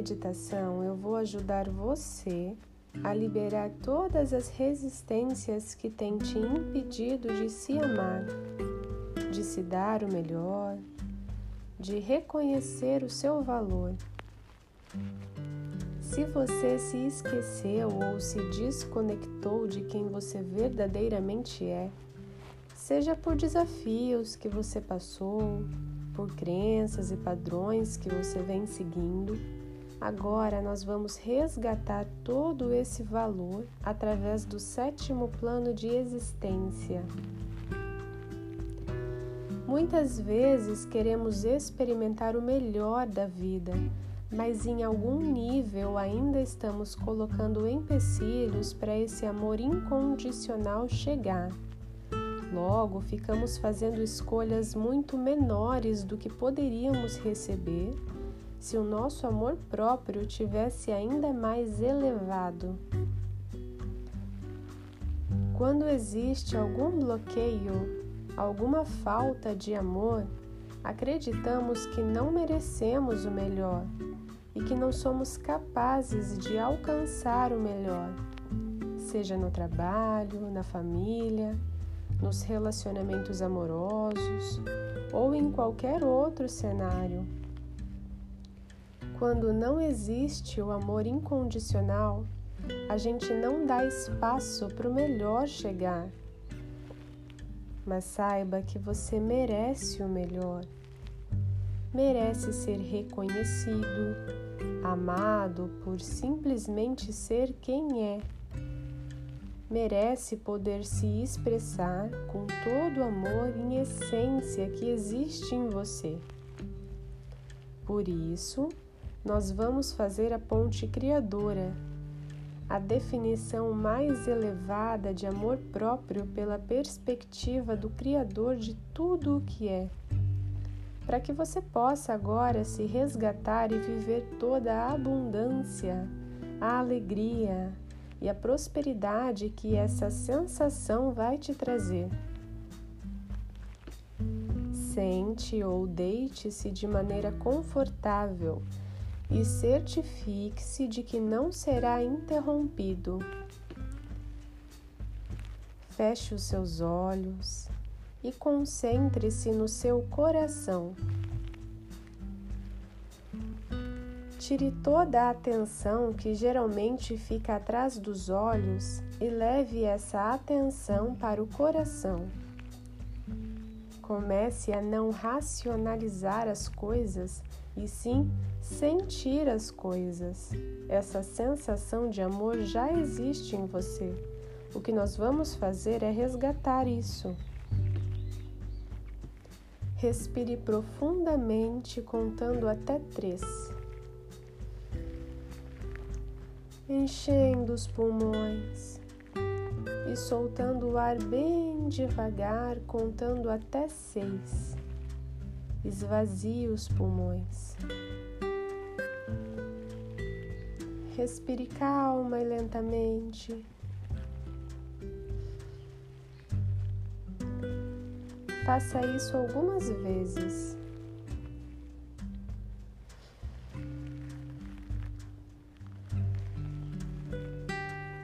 meditação, eu vou ajudar você a liberar todas as resistências que têm te impedido de se amar, de se dar o melhor, de reconhecer o seu valor. Se você se esqueceu ou se desconectou de quem você verdadeiramente é, seja por desafios que você passou, por crenças e padrões que você vem seguindo, agora nós vamos resgatar todo esse valor através do sétimo plano de existência. Muitas vezes queremos experimentar o melhor da vida, mas em algum nível ainda estamos colocando empecilhos para esse amor incondicional chegar. Logo, ficamos fazendo escolhas muito menores do que poderíamos receber se o nosso amor próprio tivesse ainda mais elevado. Quando existe algum bloqueio, alguma falta de amor, acreditamos que não merecemos o melhor e que não somos capazes de alcançar o melhor, seja no trabalho, na família, nos relacionamentos amorosos ou em qualquer outro cenário. Quando não existe o amor incondicional, a gente não dá espaço para o melhor chegar. Mas saiba que você merece o melhor. Merece ser reconhecido, amado por simplesmente ser quem é merece poder se expressar com todo o amor em essência que existe em você. Por isso, nós vamos fazer a ponte criadora, a definição mais elevada de amor próprio pela perspectiva do Criador de tudo o que é, para que você possa agora se resgatar e viver toda a abundância, a alegria, e a prosperidade que essa sensação vai te trazer. Sente ou deite-se de maneira confortável e certifique-se de que não será interrompido. Feche os seus olhos e concentre-se no seu coração. Tire toda a atenção que geralmente fica atrás dos olhos e leve essa atenção para o coração. Comece a não racionalizar as coisas e sim sentir as coisas. Essa sensação de amor já existe em você. O que nós vamos fazer é resgatar isso. Respire profundamente, contando até três. enchendo os pulmões e soltando o ar bem devagar, contando até seis. Esvazie os pulmões. Respire calma e lentamente. Faça isso algumas vezes.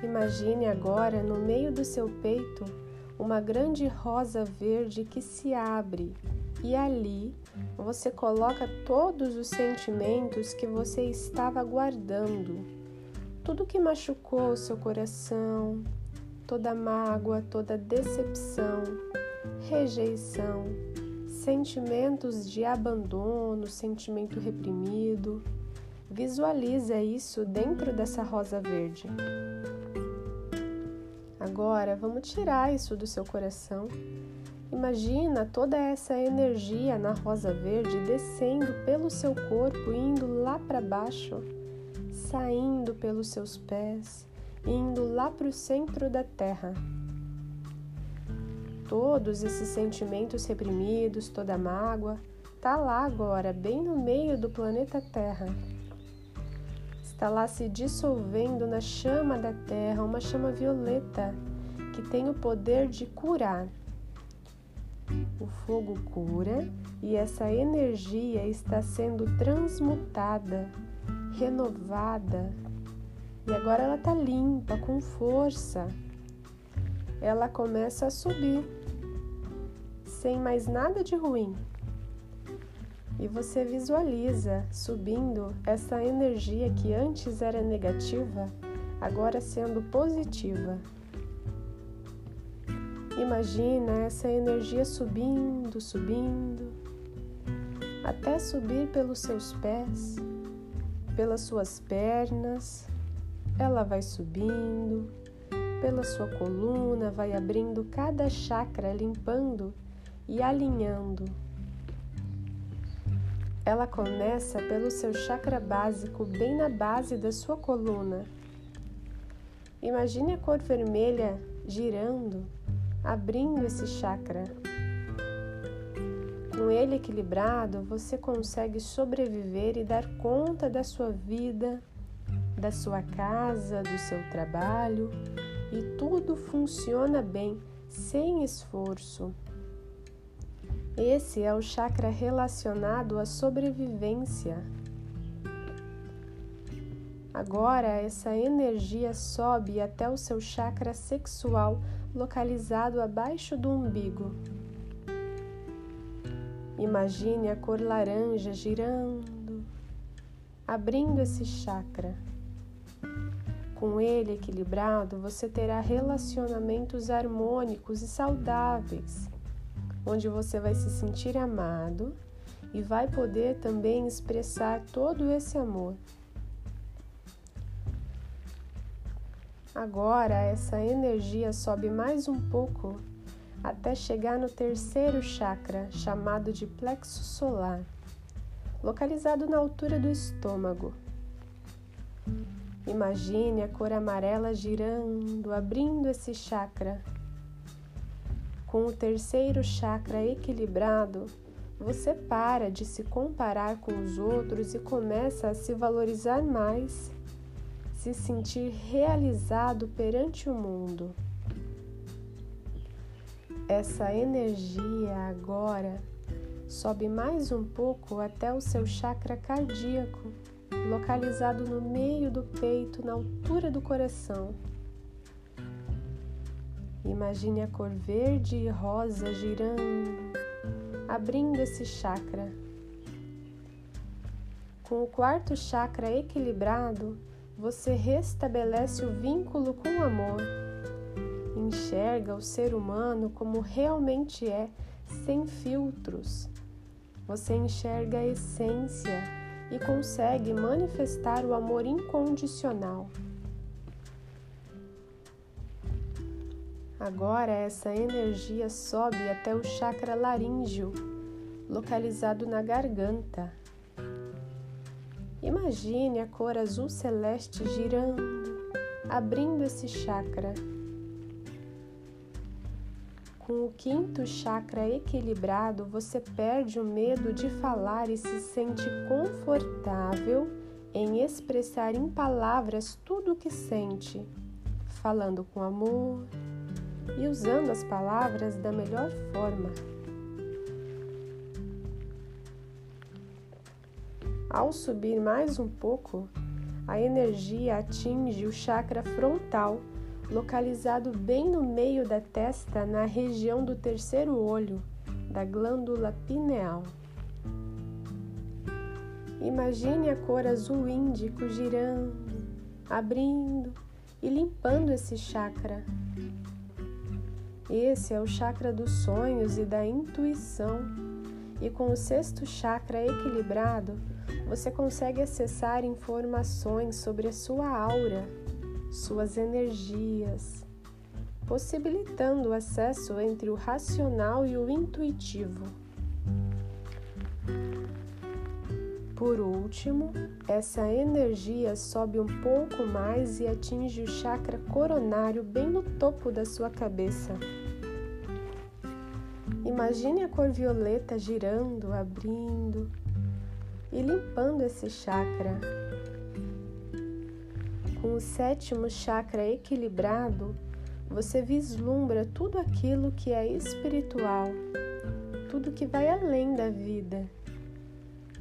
Imagine agora no meio do seu peito uma grande rosa verde que se abre e ali você coloca todos os sentimentos que você estava guardando, tudo que machucou o seu coração, toda mágoa, toda decepção, rejeição, sentimentos de abandono, sentimento reprimido. Visualiza isso dentro dessa rosa verde. Agora vamos tirar isso do seu coração. Imagina toda essa energia na rosa verde descendo pelo seu corpo, indo lá para baixo, saindo pelos seus pés, indo lá para o centro da terra. Todos esses sentimentos reprimidos, toda a mágoa, tá lá agora, bem no meio do planeta Terra. Está lá se dissolvendo na chama da terra, uma chama violeta que tem o poder de curar. O fogo cura e essa energia está sendo transmutada, renovada. E agora ela está limpa, com força. Ela começa a subir, sem mais nada de ruim. E você visualiza subindo essa energia que antes era negativa, agora sendo positiva. Imagina essa energia subindo, subindo, até subir pelos seus pés, pelas suas pernas. Ela vai subindo, pela sua coluna, vai abrindo cada chakra, limpando e alinhando. Ela começa pelo seu chakra básico, bem na base da sua coluna. Imagine a cor vermelha girando abrindo esse chakra. Com ele equilibrado, você consegue sobreviver e dar conta da sua vida, da sua casa, do seu trabalho e tudo funciona bem, sem esforço. Esse é o chakra relacionado à sobrevivência. Agora, essa energia sobe até o seu chakra sexual localizado abaixo do umbigo. Imagine a cor laranja girando, abrindo esse chakra. Com ele equilibrado, você terá relacionamentos harmônicos e saudáveis, onde você vai se sentir amado e vai poder também expressar todo esse amor. Agora essa energia sobe mais um pouco até chegar no terceiro chakra, chamado de plexo solar, localizado na altura do estômago. Imagine a cor amarela girando, abrindo esse chakra. Com o terceiro chakra equilibrado, você para de se comparar com os outros e começa a se valorizar mais se sentir realizado perante o mundo. Essa energia agora sobe mais um pouco até o seu chakra cardíaco, localizado no meio do peito, na altura do coração. Imagine a cor verde e rosa girando, abrindo esse chakra. Com o quarto chakra equilibrado, você restabelece o vínculo com o amor. Enxerga o ser humano como realmente é, sem filtros. Você enxerga a essência e consegue manifestar o amor incondicional. Agora essa energia sobe até o chakra laríngeo, localizado na garganta. Imagine a cor azul celeste girando, abrindo esse chakra. Com o quinto chakra equilibrado, você perde o medo de falar e se sente confortável em expressar em palavras tudo o que sente, falando com amor e usando as palavras da melhor forma. Ao subir mais um pouco, a energia atinge o chakra frontal, localizado bem no meio da testa, na região do terceiro olho, da glândula pineal. Imagine a cor azul índico girando, abrindo e limpando esse chakra. Esse é o chakra dos sonhos e da intuição, e com o sexto chakra equilibrado, você consegue acessar informações sobre a sua aura, suas energias, possibilitando o acesso entre o racional e o intuitivo. Por último, essa energia sobe um pouco mais e atinge o chakra coronário bem no topo da sua cabeça. Imagine a cor violeta girando, abrindo, e limpando esse chakra. Com o sétimo chakra equilibrado, você vislumbra tudo aquilo que é espiritual, tudo que vai além da vida.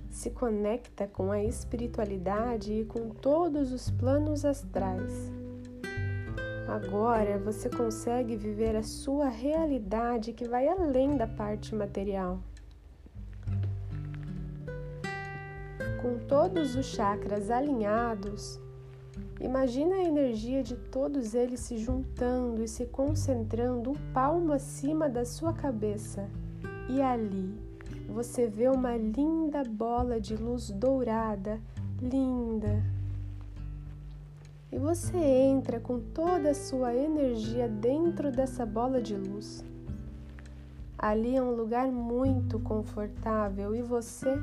se conecta com a espiritualidade e com todos os planos astrais. Agora você consegue viver a sua realidade que vai além da parte material. Todos os chakras alinhados, imagina a energia de todos eles se juntando e se concentrando um palmo acima da sua cabeça. E ali você vê uma linda bola de luz dourada, linda. E você entra com toda a sua energia dentro dessa bola de luz. Ali é um lugar muito confortável e você,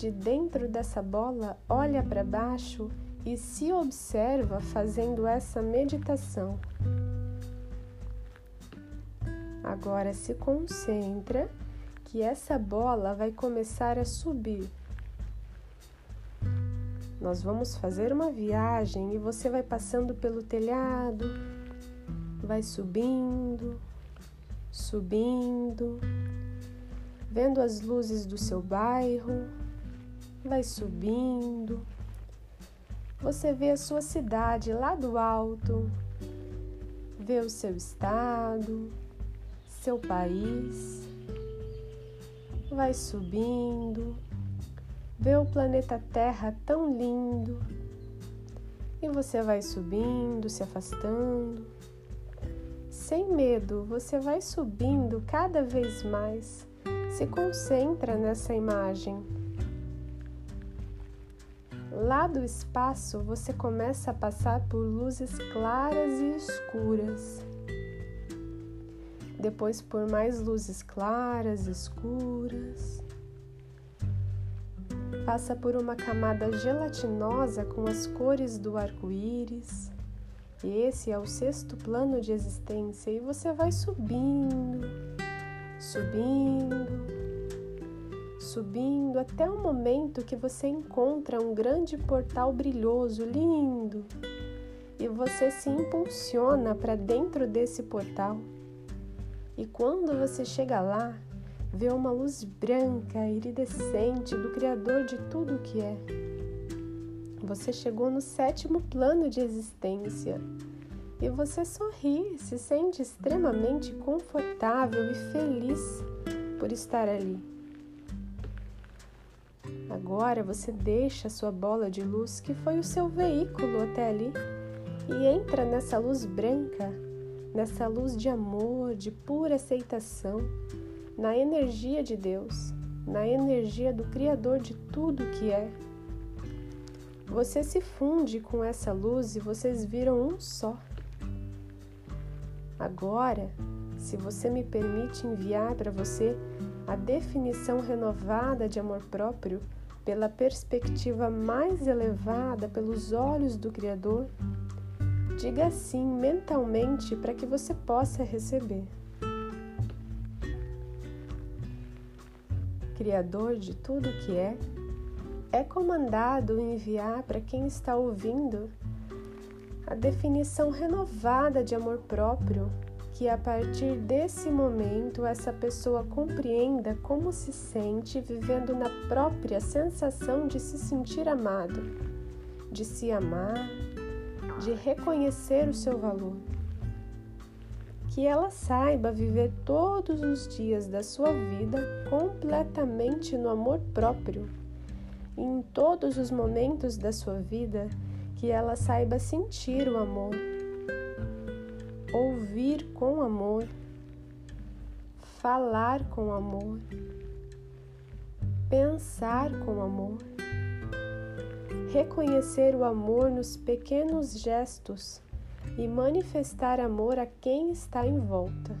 de dentro dessa bola, olha para baixo e se observa fazendo essa meditação. Agora se concentra que essa bola vai começar a subir. Nós vamos fazer uma viagem e você vai passando pelo telhado, vai subindo, subindo, vendo as luzes do seu bairro, vai subindo. Você vê a sua cidade lá do alto, vê o seu estado, seu país vai subindo, vê o planeta Terra tão lindo e você vai subindo, se afastando. Sem medo, você vai subindo cada vez mais. Se concentra nessa imagem. Lá do espaço, você começa a passar por luzes claras e escuras depois por mais luzes claras, escuras. Passa por uma camada gelatinosa com as cores do arco-íris. Esse é o sexto plano de existência e você vai subindo, subindo, subindo até o momento que você encontra um grande portal brilhoso, lindo, e você se impulsiona para dentro desse portal. E quando você chega lá, vê uma luz branca, iridescente do Criador de tudo o que é. Você chegou no sétimo plano de existência e você sorri, se sente extremamente confortável e feliz por estar ali. Agora você deixa a sua bola de luz, que foi o seu veículo até ali, e entra nessa luz branca nessa luz de amor, de pura aceitação, na energia de Deus, na energia do Criador de tudo que é. Você se funde com essa luz e vocês viram um só. Agora, se você me permite enviar para você a definição renovada de amor próprio, pela perspectiva mais elevada, pelos olhos do Criador, Diga sim mentalmente para que você possa receber. Criador de tudo que é, é comandado enviar para quem está ouvindo a definição renovada de amor próprio, que a partir desse momento essa pessoa compreenda como se sente vivendo na própria sensação de se sentir amado, de se amar, de reconhecer o seu valor. Que ela saiba viver todos os dias da sua vida completamente no amor próprio. E em todos os momentos da sua vida, que ela saiba sentir o amor, ouvir com amor, falar com amor, pensar com amor reconhecer o amor nos pequenos gestos e manifestar amor a quem está em volta.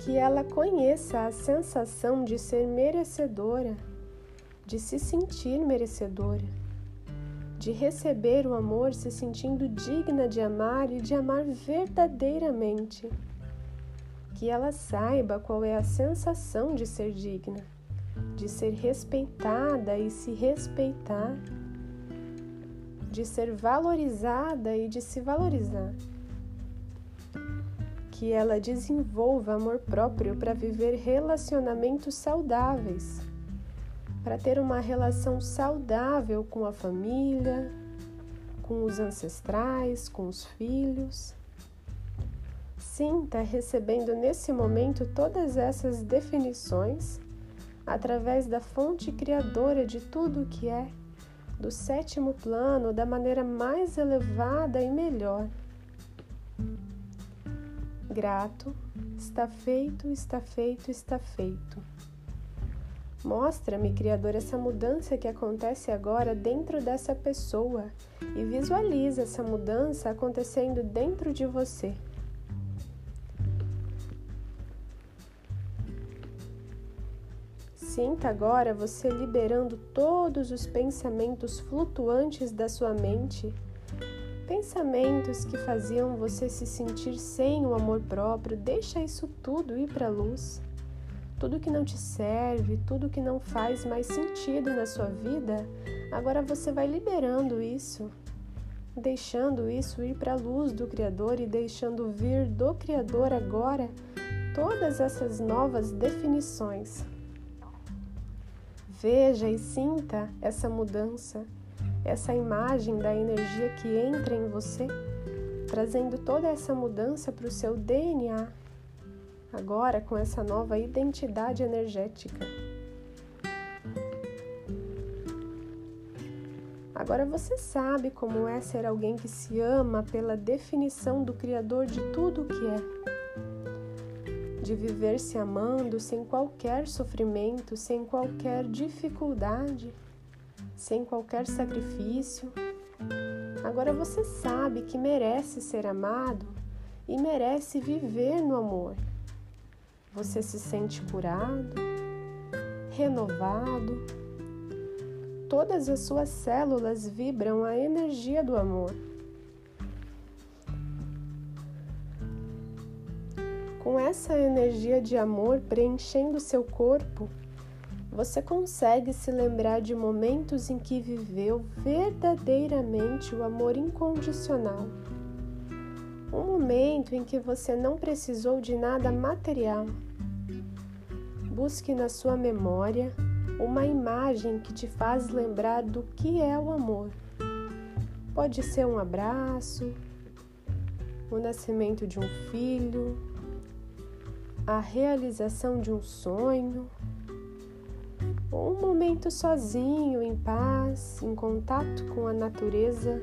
Que ela conheça a sensação de ser merecedora, de se sentir merecedora, de receber o amor se sentindo digna de amar e de amar verdadeiramente. Que ela saiba qual é a sensação de ser digna de ser respeitada e se respeitar, de ser valorizada e de se valorizar. Que ela desenvolva amor próprio para viver relacionamentos saudáveis, para ter uma relação saudável com a família, com os ancestrais, com os filhos. Sinta recebendo nesse momento todas essas definições através da fonte criadora de tudo o que é, do sétimo plano, da maneira mais elevada e melhor. Grato, está feito, está feito, está feito. Mostra-me, Criador, essa mudança que acontece agora dentro dessa pessoa e visualiza essa mudança acontecendo dentro de você. Sinta agora você liberando todos os pensamentos flutuantes da sua mente, pensamentos que faziam você se sentir sem o amor próprio. Deixa isso tudo ir para a luz tudo que não te serve, tudo que não faz mais sentido na sua vida, agora você vai liberando isso, deixando isso ir para a luz do Criador e deixando vir do Criador agora todas essas novas definições. Veja e sinta essa mudança, essa imagem da energia que entra em você, trazendo toda essa mudança para o seu DNA agora com essa nova identidade energética. Agora você sabe como é ser alguém que se ama pela definição do Criador de tudo o que é. De viver se amando sem qualquer sofrimento, sem qualquer dificuldade, sem qualquer sacrifício. Agora você sabe que merece ser amado e merece viver no amor. Você se sente curado, renovado. Todas as suas células vibram a energia do amor. Com essa energia de amor preenchendo seu corpo, você consegue se lembrar de momentos em que viveu verdadeiramente o amor incondicional um momento em que você não precisou de nada material. Busque na sua memória uma imagem que te faz lembrar do que é o amor. Pode ser um abraço, o nascimento de um filho, a realização de um sonho, ou um momento sozinho, em paz, em contato com a natureza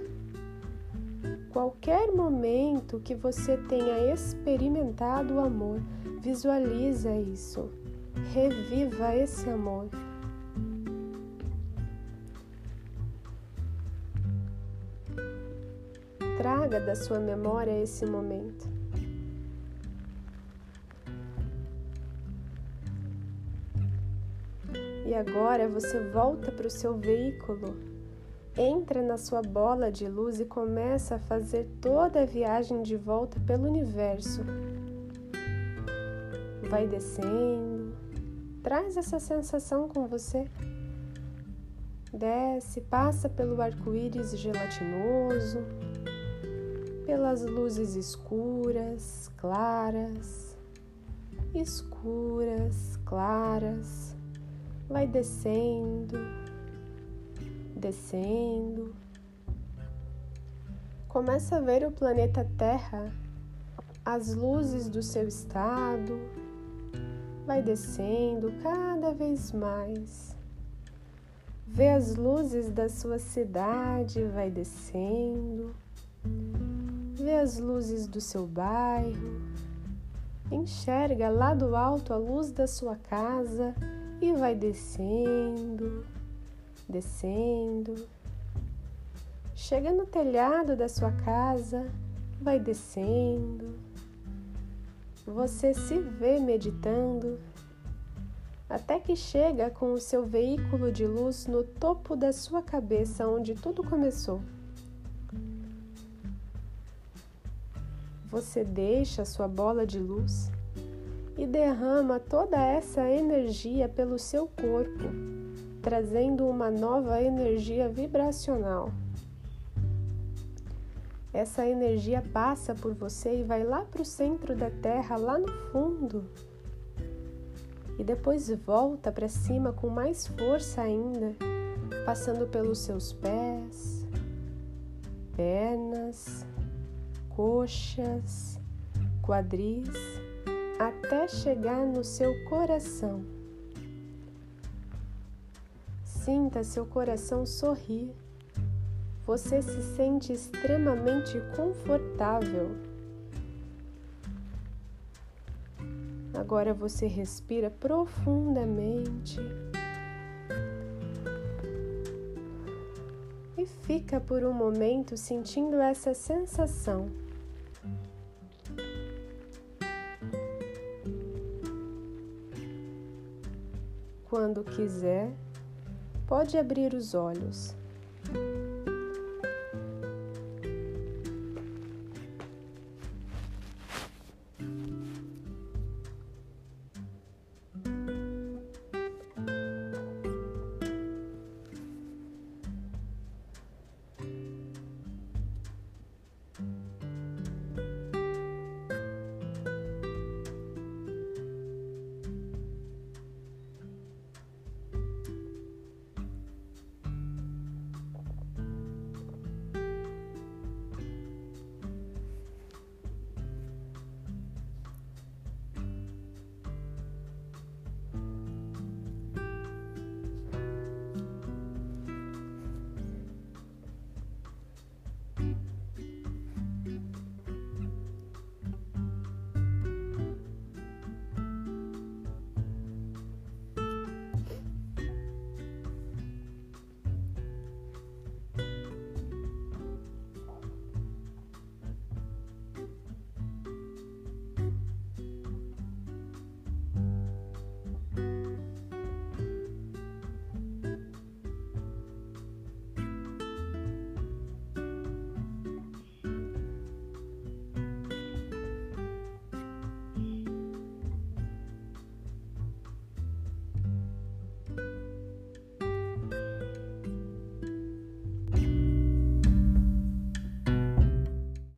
Qualquer momento que você tenha experimentado o amor, visualiza isso. Reviva esse amor. Traga da sua memória esse momento. E agora você volta para o seu veículo entra na sua bola de luz e começa a fazer toda a viagem de volta pelo universo. Vai descendo, traz essa sensação com você. Desce, passa pelo arco-íris gelatinoso, pelas luzes escuras, claras, escuras, claras. Vai descendo descendo. Começa a ver o planeta Terra, as luzes do seu estado, vai descendo cada vez mais. Vê as luzes da sua cidade, vai descendo. Vê as luzes do seu bairro. Enxerga lá do alto a luz da sua casa e vai descendo descendo. Chega no telhado da sua casa, vai descendo. Você se vê meditando até que chega com o seu veículo de luz no topo da sua cabeça, onde tudo começou. Você deixa a sua bola de luz e derrama toda essa energia pelo seu corpo trazendo uma nova energia vibracional. Essa energia passa por você e vai lá para o centro da Terra, lá no fundo. e depois volta para cima com mais força ainda, passando pelos seus pés, pernas, coxas, quadris, até chegar no seu coração. Sinta seu coração sorrir. Você se sente extremamente confortável. Agora você respira profundamente e fica por um momento sentindo essa sensação. Quando quiser, pode abrir os olhos.